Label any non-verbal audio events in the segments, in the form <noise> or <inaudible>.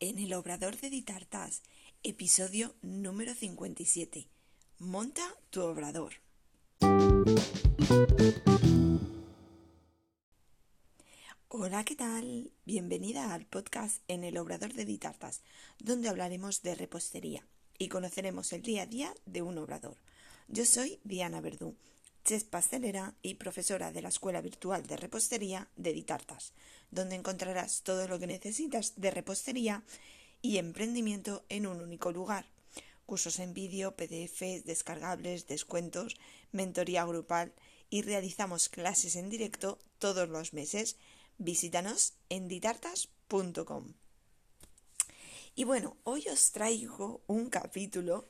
en el Obrador de Ditartas, episodio número 57. Monta tu obrador. Hola, ¿qué tal? Bienvenida al podcast en el Obrador de Ditartas, donde hablaremos de repostería y conoceremos el día a día de un obrador. Yo soy Diana Verdú, chef pastelera y profesora de la Escuela Virtual de Repostería de Ditartas, donde encontrarás todo lo que necesitas de repostería y emprendimiento en un único lugar. Cursos en vídeo, PDFs, descargables, descuentos, mentoría grupal y realizamos clases en directo todos los meses. Visítanos en ditartas.com. Y bueno, hoy os traigo un capítulo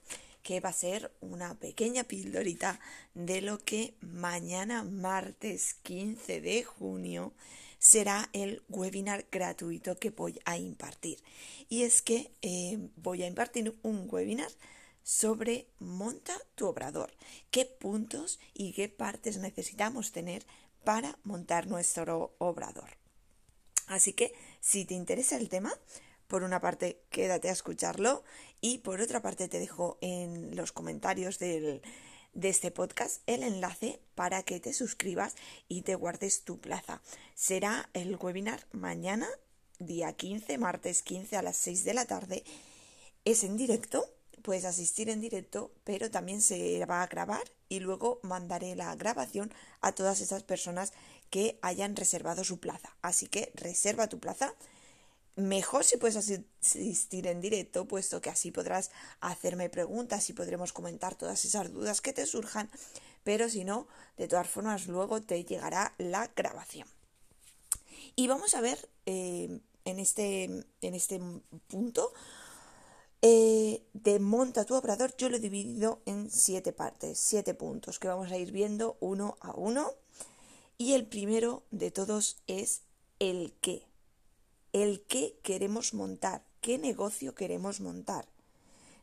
que va a ser una pequeña pildorita de lo que mañana martes 15 de junio será el webinar gratuito que voy a impartir. Y es que eh, voy a impartir un webinar sobre monta tu obrador, qué puntos y qué partes necesitamos tener para montar nuestro obrador. Así que si te interesa el tema, por una parte quédate a escucharlo y por otra parte te dejo en los comentarios del, de este podcast el enlace para que te suscribas y te guardes tu plaza. Será el webinar mañana, día 15, martes 15 a las 6 de la tarde. Es en directo, puedes asistir en directo, pero también se va a grabar y luego mandaré la grabación a todas esas personas que hayan reservado su plaza. Así que reserva tu plaza Mejor si puedes asistir en directo, puesto que así podrás hacerme preguntas y podremos comentar todas esas dudas que te surjan, pero si no, de todas formas luego te llegará la grabación. Y vamos a ver eh, en, este, en este punto eh, de monta tu obrador, yo lo he dividido en siete partes, siete puntos que vamos a ir viendo uno a uno. Y el primero de todos es el qué el qué queremos montar, qué negocio queremos montar.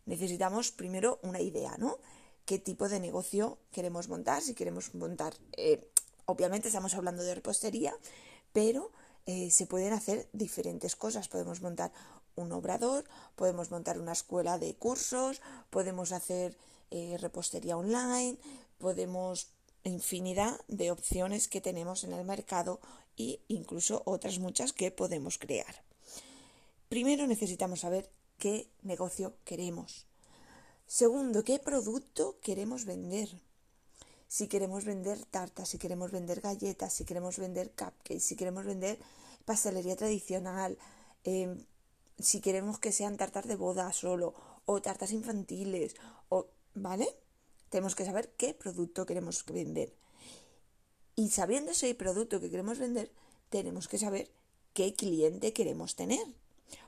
Necesitamos primero una idea, ¿no? ¿Qué tipo de negocio queremos montar? Si queremos montar, eh, obviamente estamos hablando de repostería, pero eh, se pueden hacer diferentes cosas. Podemos montar un obrador, podemos montar una escuela de cursos, podemos hacer eh, repostería online, podemos infinidad de opciones que tenemos en el mercado e incluso otras muchas que podemos crear. Primero necesitamos saber qué negocio queremos. Segundo, qué producto queremos vender. Si queremos vender tartas, si queremos vender galletas, si queremos vender cupcakes, si queremos vender pastelería tradicional, em, si queremos que sean tartas de boda solo o tartas infantiles, o, ¿vale? Tenemos que saber qué producto queremos vender. Y sabiendo ese producto que queremos vender, tenemos que saber qué cliente queremos tener.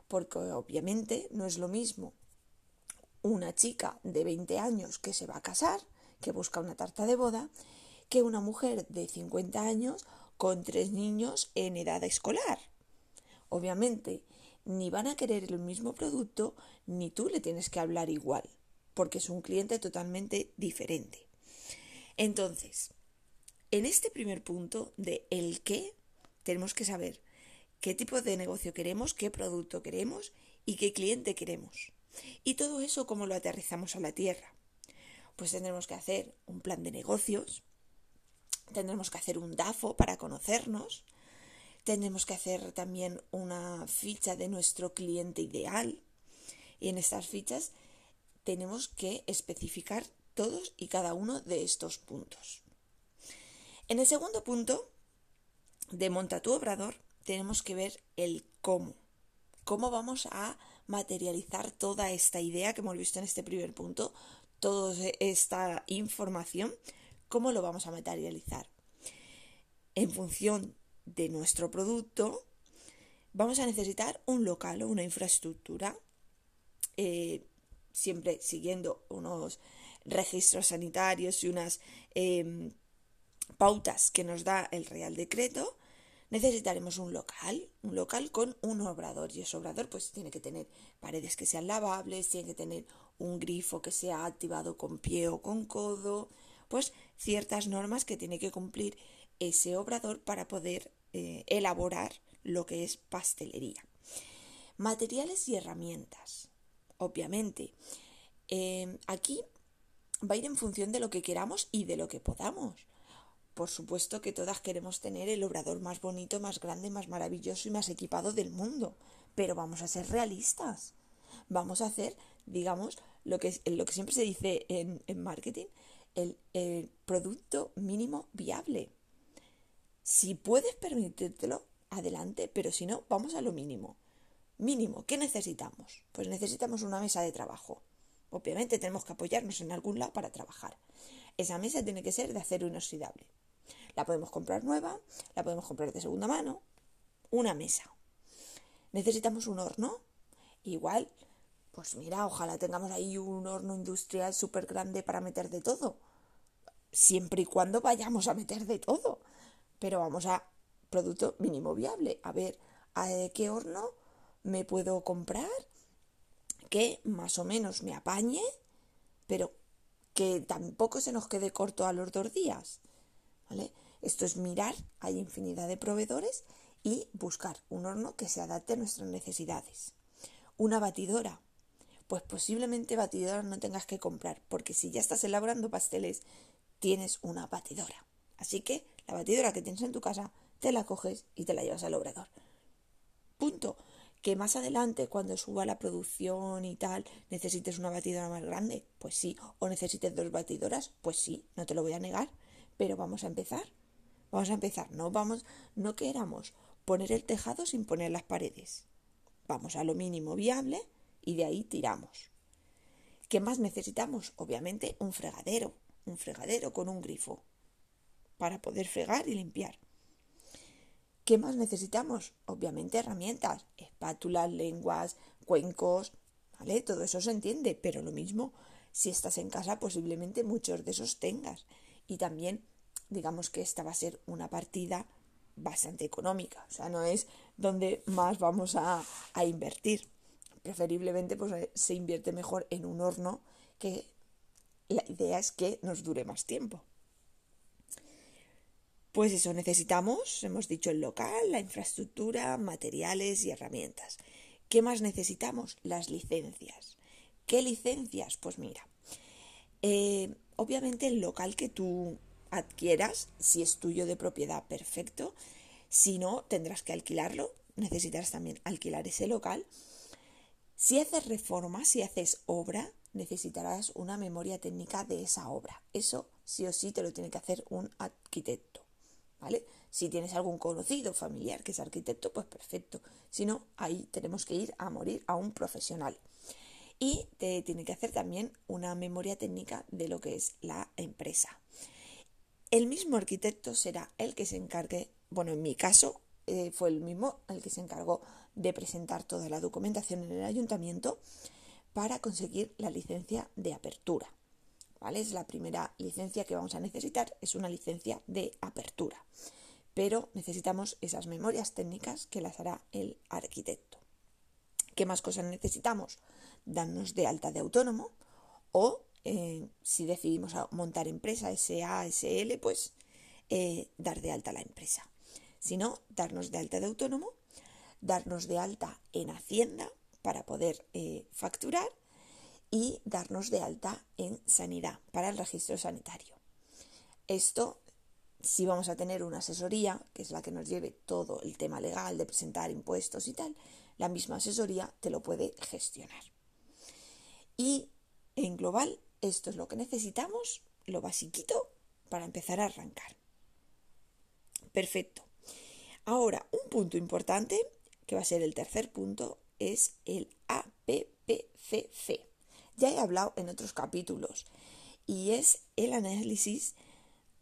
Porque obviamente no es lo mismo una chica de 20 años que se va a casar, que busca una tarta de boda, que una mujer de 50 años con tres niños en edad escolar. Obviamente, ni van a querer el mismo producto, ni tú le tienes que hablar igual, porque es un cliente totalmente diferente. Entonces, en este primer punto de el qué, tenemos que saber qué tipo de negocio queremos, qué producto queremos y qué cliente queremos. Y todo eso, ¿cómo lo aterrizamos a la tierra? Pues tendremos que hacer un plan de negocios, tendremos que hacer un DAFO para conocernos, tendremos que hacer también una ficha de nuestro cliente ideal y en estas fichas tenemos que especificar todos y cada uno de estos puntos. En el segundo punto de monta tu obrador tenemos que ver el cómo. Cómo vamos a materializar toda esta idea que hemos visto en este primer punto, toda esta información, cómo lo vamos a materializar. En función de nuestro producto, vamos a necesitar un local o una infraestructura, eh, siempre siguiendo unos registros sanitarios y unas em, pautas que nos da el Real Decreto, necesitaremos un local, un local con un obrador. Y ese obrador pues tiene que tener paredes que sean lavables, tiene que tener un grifo que sea activado con pie o con codo, pues ciertas normas que tiene que cumplir ese obrador para poder eh, elaborar lo que es pastelería. Materiales y herramientas. Obviamente, eh, aquí va a ir en función de lo que queramos y de lo que podamos. Por supuesto que todas queremos tener el obrador más bonito, más grande, más maravilloso y más equipado del mundo, pero vamos a ser realistas. Vamos a hacer, digamos, lo que, que siempre se dice en, marketing, el, el producto mínimo viable. Si puedes permitírtelo, adelante, pero si no, vamos a lo mínimo. Mínimo, ¿qué necesitamos? Pues necesitamos una mesa de trabajo. Obviamente tenemos que apoyarnos en algún lado para trabajar. Esa mesa tiene que ser de acero inoxidable. La podemos comprar nueva, la podemos comprar de segunda mano. Una mesa. Necesitamos un horno. Igual, pues mira, ojalá tengamos ahí un horno industrial súper grande para meter de todo. Siempre y cuando vayamos a meter de todo. Pero vamos a producto mínimo viable. A ver, ¿a qué horno me puedo comprar que más o menos me apañe, pero que tampoco se nos quede corto a los dos días. ¿Vale? Esto es mirar, hay infinidad de proveedores y buscar un horno que se adapte a nuestras necesidades. Una batidora. Pues posiblemente batidora no tengas que comprar, porque si ya estás elaborando pasteles, tienes una batidora. Así que la batidora que tienes en tu casa, te la coges y te la llevas al obrador. Punto que más adelante, cuando suba la producción y tal, necesites una batidora más grande, pues sí, o necesites dos batidoras, pues sí, no te lo voy a negar, pero vamos a empezar. Vamos a empezar, no vamos, no queramos poner el tejado sin poner las paredes. Vamos a lo mínimo viable y de ahí tiramos. ¿Qué más necesitamos? Obviamente un fregadero, un fregadero con un grifo para poder fregar y limpiar. ¿Qué más necesitamos? Obviamente herramientas, espátulas, lenguas, cuencos, ¿vale? Todo eso se entiende, pero lo mismo, si estás en casa, posiblemente muchos de esos tengas. Y también, digamos que esta va a ser una partida bastante económica, o sea, no es donde más vamos a, a invertir. Preferiblemente, pues eh, se invierte mejor en un horno que la idea es que nos dure más tiempo. Pues eso, necesitamos, hemos dicho el local, la infraestructura, materiales y herramientas. ¿Qué más necesitamos? Las licencias. ¿Qué licencias? Pues mira, eh, obviamente el local que tú adquieras, si es tuyo de propiedad, perfecto. Si no, tendrás que alquilarlo. Necesitarás también alquilar ese local. Si haces reforma, si haces obra, necesitarás una memoria técnica de esa obra. Eso sí o sí te lo tiene que hacer un arquitecto. ¿vale? Si tienes algún conocido familiar que es arquitecto, pues perfecto. Si no, ahí tenemos que ir a morir a un profesional. Y te tiene que hacer también una memoria técnica de lo que es la empresa. El mismo arquitecto será el que se encargue, bueno, en mi caso eh, fue el mismo el que se encargó de presentar toda la documentación en el ayuntamiento para conseguir la licencia de apertura. ¿vale? Es la primera licencia que vamos a necesitar, es una licencia de apertura. Pero necesitamos esas memorias técnicas que las hará el arquitecto. ¿Qué más cosas necesitamos? Darnos de alta de autónomo o eh, si decidimos montar empresa SA, SL, pues eh, dar de alta la empresa. Si no, darnos de alta de autónomo, darnos de alta en Hacienda para poder eh, facturar y darnos de alta en sanidad para el registro sanitario. Esto, si vamos a tener una asesoría, que es la que nos lleve todo el tema legal de presentar impuestos y tal, la misma asesoría te lo puede gestionar. Y en global, esto es lo que necesitamos, lo basiquito, para empezar a arrancar. Perfecto. Ahora, un punto importante, que va a ser el tercer punto, es el APPCC ya he hablado en otros capítulos y es el análisis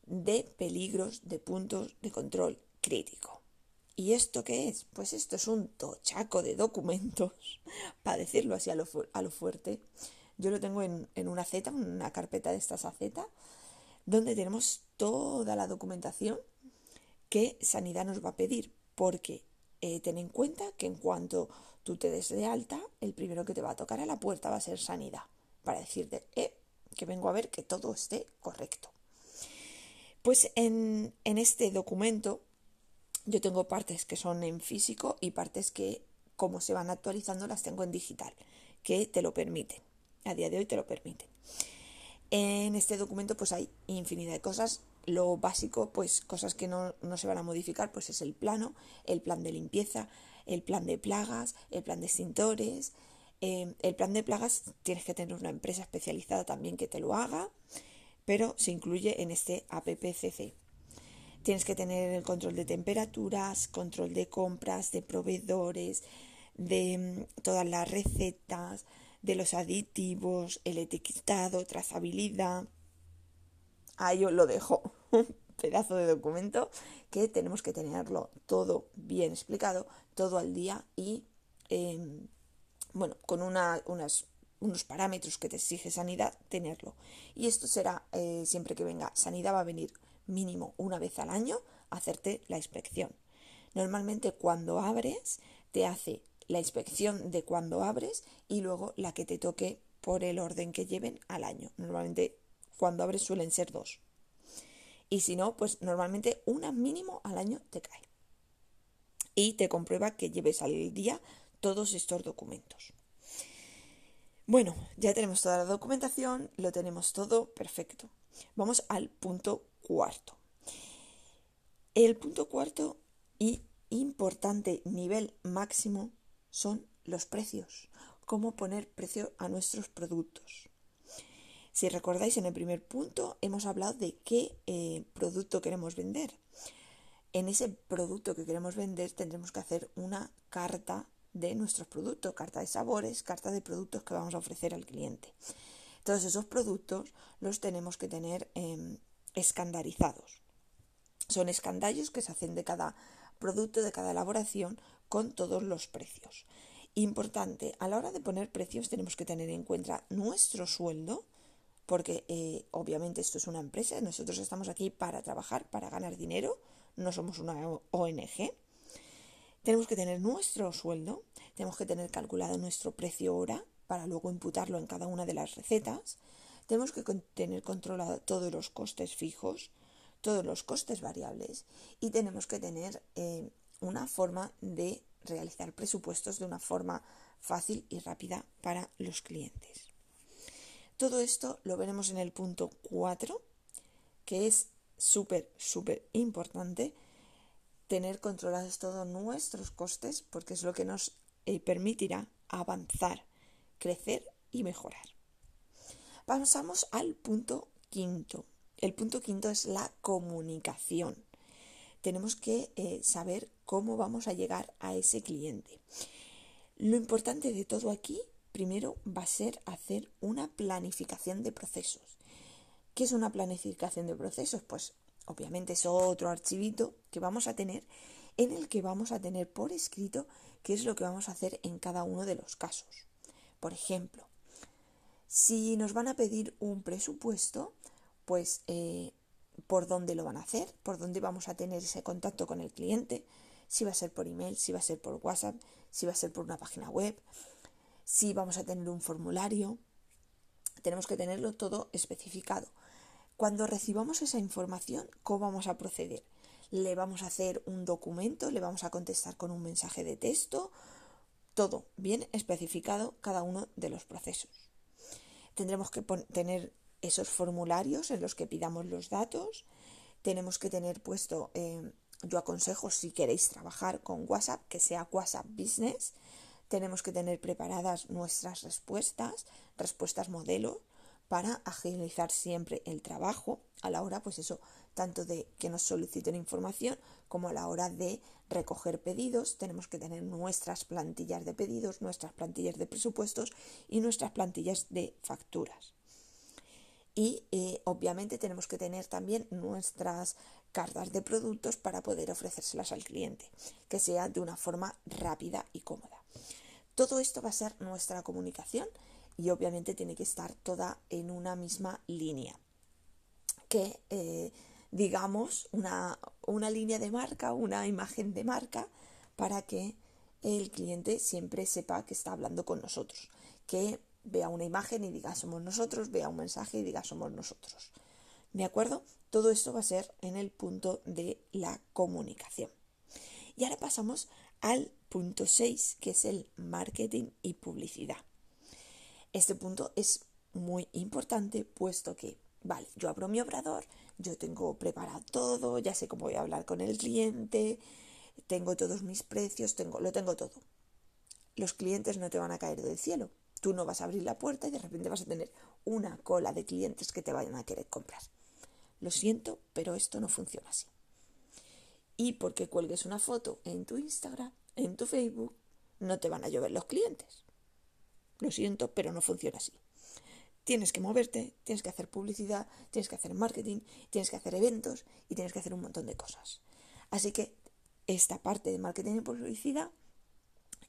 de peligros de puntos de control crítico. ¿Y esto qué es? Pues esto es un tochaco de documentos, <laughs> para decirlo así a lo, fuerte. Yo lo tengo en, una Z, una carpeta de estas Z, donde tenemos toda la documentación que Sanidad nos va a pedir, porque eh, ten en cuenta que en cuanto tú te des de alta, el primero que te va a tocar a la puerta va a ser sanidad, para decirte eh, que vengo a ver que todo esté correcto. Pues en este documento yo tengo partes que son en físico y partes que como se van actualizando, las tengo en digital, que te lo permiten. A día de hoy te lo permiten. En este documento pues hay infinidad de cosas. Lo básico, pues cosas que no, se van a modificar, pues es el plano, el plan de limpieza, el plan de plagas, el plan de extintores. Eh, el plan de plagas tienes que tener una empresa especializada también que te lo haga, pero se incluye en este APPCC. Tienes que tener el control de temperaturas, control de compras, de proveedores, de mm, todas las recetas, de los aditivos, el etiquetado, trazabilidad. Ahí os lo dejo, <laughs> un pedazo de documento que tenemos que tenerlo todo bien explicado, todo al día y, em, bueno, con una, unas, unos parámetros que te exige sanidad, tenerlo. Y esto será eh, siempre que venga sanidad, va a venir mínimo una vez al año a hacerte la inspección. Normalmente cuando abres te hace la inspección de cuando abres y luego la que te toque por el orden que lleven al año. Normalmente cuando abres suelen ser dos. Y si no, pues normalmente una mínimo al año te cae. Y te comprueba que lleves al día todos estos documentos. Bueno, ya tenemos toda la documentación, lo tenemos todo perfecto. Vamos al punto cuarto. El punto cuarto y importante nivel máximo son los precios, cómo poner precio a nuestros productos. Si recordáis en el primer punto hemos hablado de qué eh, producto queremos vender. En ese producto que queremos vender tendremos que hacer una carta de nuestros productos, carta de sabores, carta de productos que vamos a ofrecer al cliente. Todos esos productos los tenemos que tener em, escandalizados. Son escandallos que se hacen de cada producto, de cada elaboración, con todos los precios. Importante, a la hora de poner precios tenemos que tener en cuenta nuestro sueldo, porque eh, obviamente esto es una empresa, nosotros estamos aquí para trabajar, para ganar dinero, no somos una ONG. Tenemos que tener nuestro sueldo, tenemos que tener calculado nuestro precio hora para luego imputarlo en cada una de las recetas. Tenemos que tener controlado todos los costes fijos, todos los costes variables y tenemos que tener eh, una forma de realizar presupuestos de una forma fácil y rápida para los clientes. Todo esto lo veremos en el punto 4, que es súper, súper importante tener controlados todos nuestros costes porque es lo que nos eh, permitirá avanzar, crecer y mejorar. Pasamos al punto quinto. El punto quinto es la comunicación. Tenemos que eh, saber cómo vamos a llegar a ese cliente. Lo importante de todo aquí, primero, va a ser hacer una planificación de procesos. ¿Qué es una planificación de procesos? Pues obviamente es otro archivito que vamos a tener en el que vamos a tener por escrito qué es lo que vamos a hacer en cada uno de los casos. Por ejemplo, si nos van a pedir un presupuesto, pues eh, por dónde lo van a hacer, por dónde vamos a tener ese contacto con el cliente, si va a ser por email, si va a ser por WhatsApp, si va a ser por una página web, si vamos a tener un formulario. Tenemos que tenerlo todo especificado. Cuando recibamos esa información, ¿cómo vamos a proceder? ¿Le vamos a hacer un documento? ¿Le vamos a contestar con un mensaje de texto? Todo bien especificado cada uno de los procesos tendremos que tener esos formularios en los que pidamos los datos. Tenemos que tener puesto, eh, yo aconsejo si queréis trabajar con WhatsApp, que sea WhatsApp Business. Tenemos que tener preparadas nuestras respuestas, respuestas modelo, para agilizar siempre el trabajo a la hora, pues eso, tanto de que nos soliciten información como a la hora de recoger pedidos. Tenemos que tener nuestras plantillas de pedidos, nuestras plantillas de presupuestos y nuestras plantillas de facturas. Y eh, obviamente tenemos que tener también nuestras cartas de productos para poder ofrecérselas al cliente, que sea de una forma rápida y cómoda. Todo esto va a ser nuestra comunicación y obviamente tiene que estar toda en una misma línea. Que eh, digamos una, una línea de marca, una imagen de marca para que el cliente siempre sepa que está hablando con nosotros, que vea una imagen y diga somos nosotros, vea un mensaje y diga somos nosotros. ¿De acuerdo? Todo esto va a ser en el punto de la comunicación. Y ahora pasamos al punto 6, que es el marketing y publicidad. Este punto es muy importante puesto que, vale, yo abro mi obrador, yo tengo preparado todo, ya sé cómo voy a hablar con el cliente, tengo todos mis precios, tengo, lo tengo todo. Los clientes no te van a caer del cielo. Tú no vas a abrir la puerta y de repente vas a tener una cola de clientes que te vayan a querer comprar. Lo siento, pero esto no funciona así. Y porque cuelgues una foto en tu Instagram, en tu Facebook, no te van a llover los clientes. Lo siento, pero no funciona así. Tienes que moverte, tienes que hacer publicidad, tienes que hacer marketing, tienes que hacer eventos y tienes que hacer un montón de cosas. Así que esta parte de marketing y publicidad,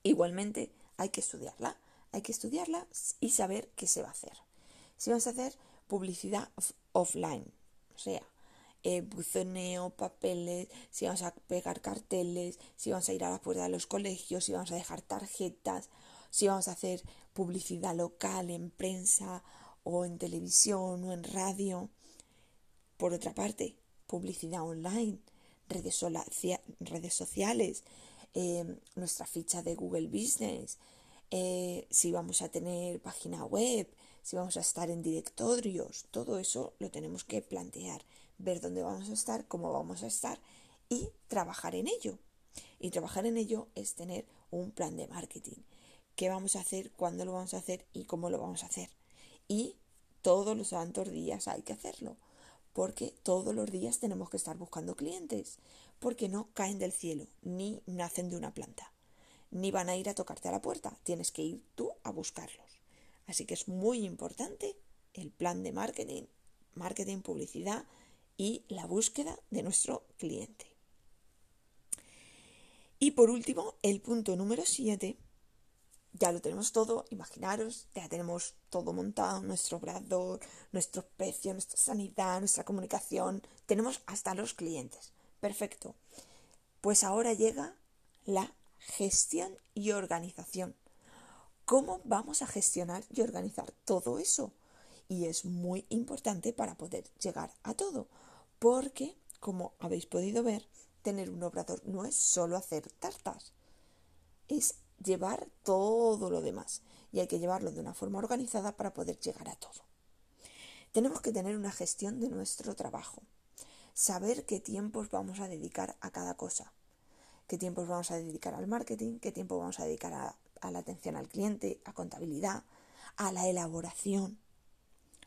igualmente hay que estudiarla. Hay que estudiarla y saber qué se va a hacer. Si vas a hacer publicidad offline, o sea, eh, buzoneo, papeles, si vamos a pegar carteles, si vamos a ir a la puerta de los colegios, si vamos a dejar tarjetas, si vamos a hacer publicidad local en prensa o en televisión o en radio. Por otra parte, publicidad online, redes, redes sociales, eh, nuestra ficha de Google Business, eh, si vamos a tener página web, si vamos a estar en directorios, todo eso lo tenemos que plantear ver dónde vamos a estar, cómo vamos a estar y trabajar en ello. Y trabajar en ello es tener un plan de marketing. ¿Qué vamos a hacer, cuándo lo vamos a hacer y cómo lo vamos a hacer? Y todos los santos días hay que hacerlo, porque todos los días tenemos que estar buscando clientes, porque no caen del cielo, ni nacen de una planta, ni van a ir a tocarte a la puerta, tienes que ir tú a buscarlos. Así que es muy importante el plan de marketing, marketing, publicidad, y la búsqueda de nuestro cliente. Y por último, el punto número 7, ya lo tenemos todo, imaginaros, ya tenemos todo montado, nuestro obrador, nuestro precio, nuestra sanidad, nuestra comunicación, tenemos hasta los clientes. Perfecto. Pues ahora llega la gestión y organización. ¿Cómo vamos a gestionar y organizar todo eso? Y es muy importante para poder llegar a todo porque, como habéis podido ver, tener un obrador no es solo hacer tartas, es llevar todo lo demás y hay que llevarlo de una forma organizada para poder llegar a todo. Tenemos que tener una gestión de nuestro trabajo, saber qué tiempos vamos a dedicar a cada cosa, qué tiempos vamos a dedicar al marketing, qué tiempo vamos a dedicar a, la atención al cliente, a contabilidad, a la elaboración.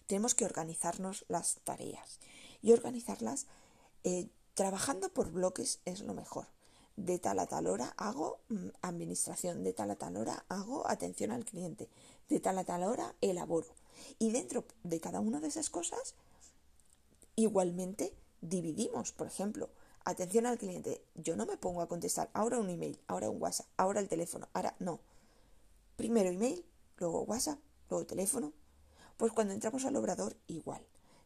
Tenemos que organizarnos las tareas y organizarlas eh, trabajando por bloques es lo mejor. De tal a tal hora hago mm, administración, de tal a tal hora hago atención al cliente, de tal a tal hora elaboro. Y dentro de cada una de esas cosas, igualmente dividimos, por ejemplo, atención al cliente. Yo no me pongo a contestar ahora un email, ahora un WhatsApp, ahora el teléfono, ahora no. Primero email, luego WhatsApp, luego teléfono. Pues cuando entramos al obrador, igual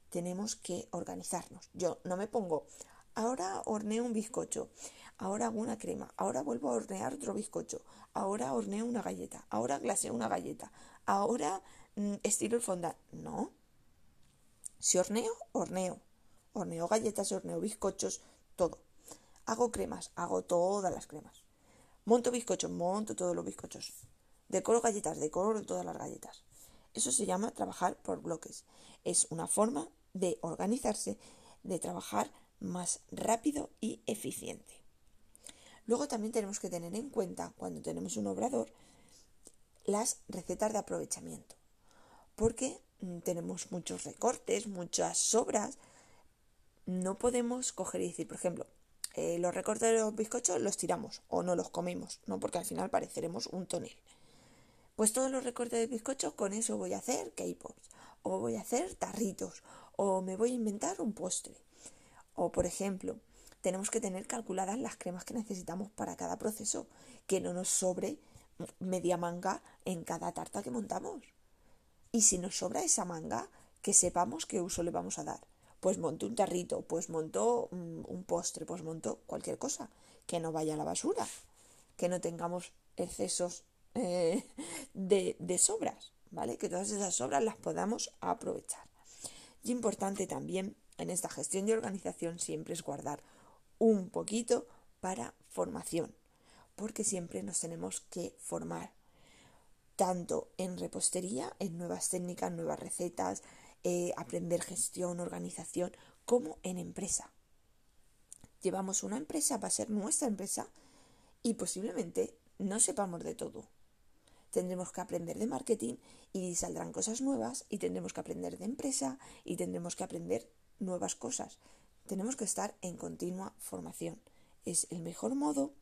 tenemos que organizarnos. Yo no me pongo, ahora horneo un bizcocho, ahora hago una crema, ahora vuelvo a hornear otro bizcocho, ahora horneo una galleta, ahora glaseo una galleta, ahora mm, estiro el fondant. No. Si horneo, horneo. Horneo galletas, horneo bizcochos, todo. Hago cremas, hago todas las cremas. Monto bizcochos, monto todos los bizcochos. Decoro galletas, decoro todas las galletas. Eso se llama trabajar por bloques. Es una forma de organizarse, de trabajar más rápido y eficiente. Luego también tenemos que tener en cuenta, cuando tenemos un obrador, las recetas de aprovechamiento, porque mm, tenemos muchos recortes, muchas sobras. No podemos coger y decir, por ejemplo, eh, los recortes de los bizcochos los tiramos o no los comemos, no porque al final pareceremos un tonel. Pues todos los recortes de bizcocho con eso voy a hacer K-pops, o voy a hacer tarritos, o me voy a inventar un postre. O, por ejemplo, tenemos que tener calculadas las cremas que necesitamos para cada proceso, que no nos sobre media manga en cada tarta que montamos. Y si nos sobra esa manga, que sepamos qué uso le vamos a dar. Pues monto un tarrito, pues monto un postre, pues monto cualquier cosa, que no vaya a la basura, que no tengamos excesos eh, <laughs> de, de sobras, ¿vale? Que todas esas sobras las podamos aprovechar. Y importante también en esta gestión y organización siempre es guardar un poquito para formación, porque siempre nos tenemos que formar, tanto en repostería, en nuevas técnicas, nuevas recetas, eh, aprender gestión, organización, como en empresa. Llevamos una empresa, va a ser nuestra empresa y posiblemente no sepamos de todo. Tendremos que aprender de marketing y saldrán cosas nuevas y tendremos que aprender de empresa y tendremos que aprender nuevas cosas. Tenemos que estar en continua formación. Es el mejor modo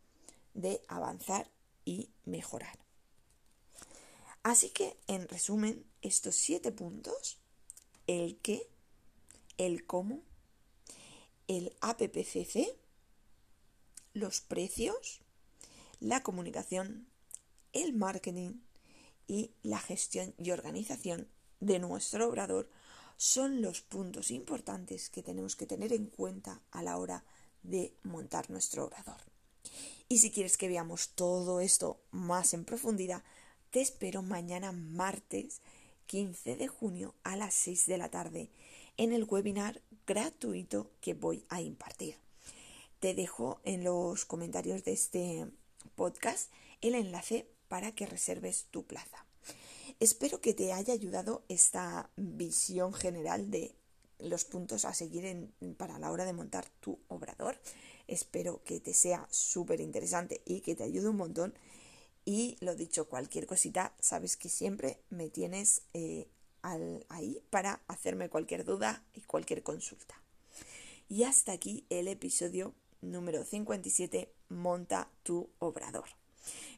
de avanzar y mejorar. Así que, en resumen, estos siete puntos, el qué, el cómo, el APPCC, los precios, la comunicación, el marketing y la gestión y organización de nuestro obrador son los puntos importantes que tenemos que tener en cuenta a la hora de montar nuestro obrador. Y si quieres que veamos todo esto más en profundidad, te espero mañana martes 15 de junio a las 6 de la tarde en el webinar gratuito que voy a impartir. Te dejo en los comentarios de este podcast el enlace para que reserves tu plaza. Espero que te haya ayudado esta visión general de los puntos a seguir para la hora de montar tu obrador. Espero que te sea súper interesante y que te ayude un montón. Y lo dicho, cualquier cosita, sabes que siempre me tienes eh, ahí para hacerme cualquier duda y cualquier consulta. Y hasta aquí el episodio número 57, Monta tu obrador.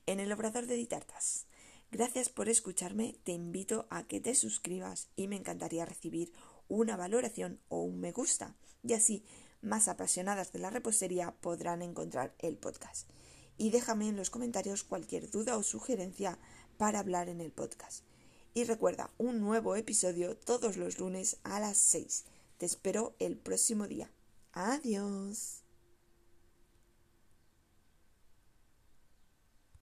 En el obrador de Ditartas. Gracias por escucharme, te invito a que te suscribas y me encantaría recibir una valoración o un me gusta, y así más apasionadas de la repostería podrán encontrar el podcast. Y déjame en los comentarios cualquier duda o sugerencia para hablar en el podcast. Y recuerda, un nuevo episodio todos los lunes a las 6. Te espero el próximo día. Adiós.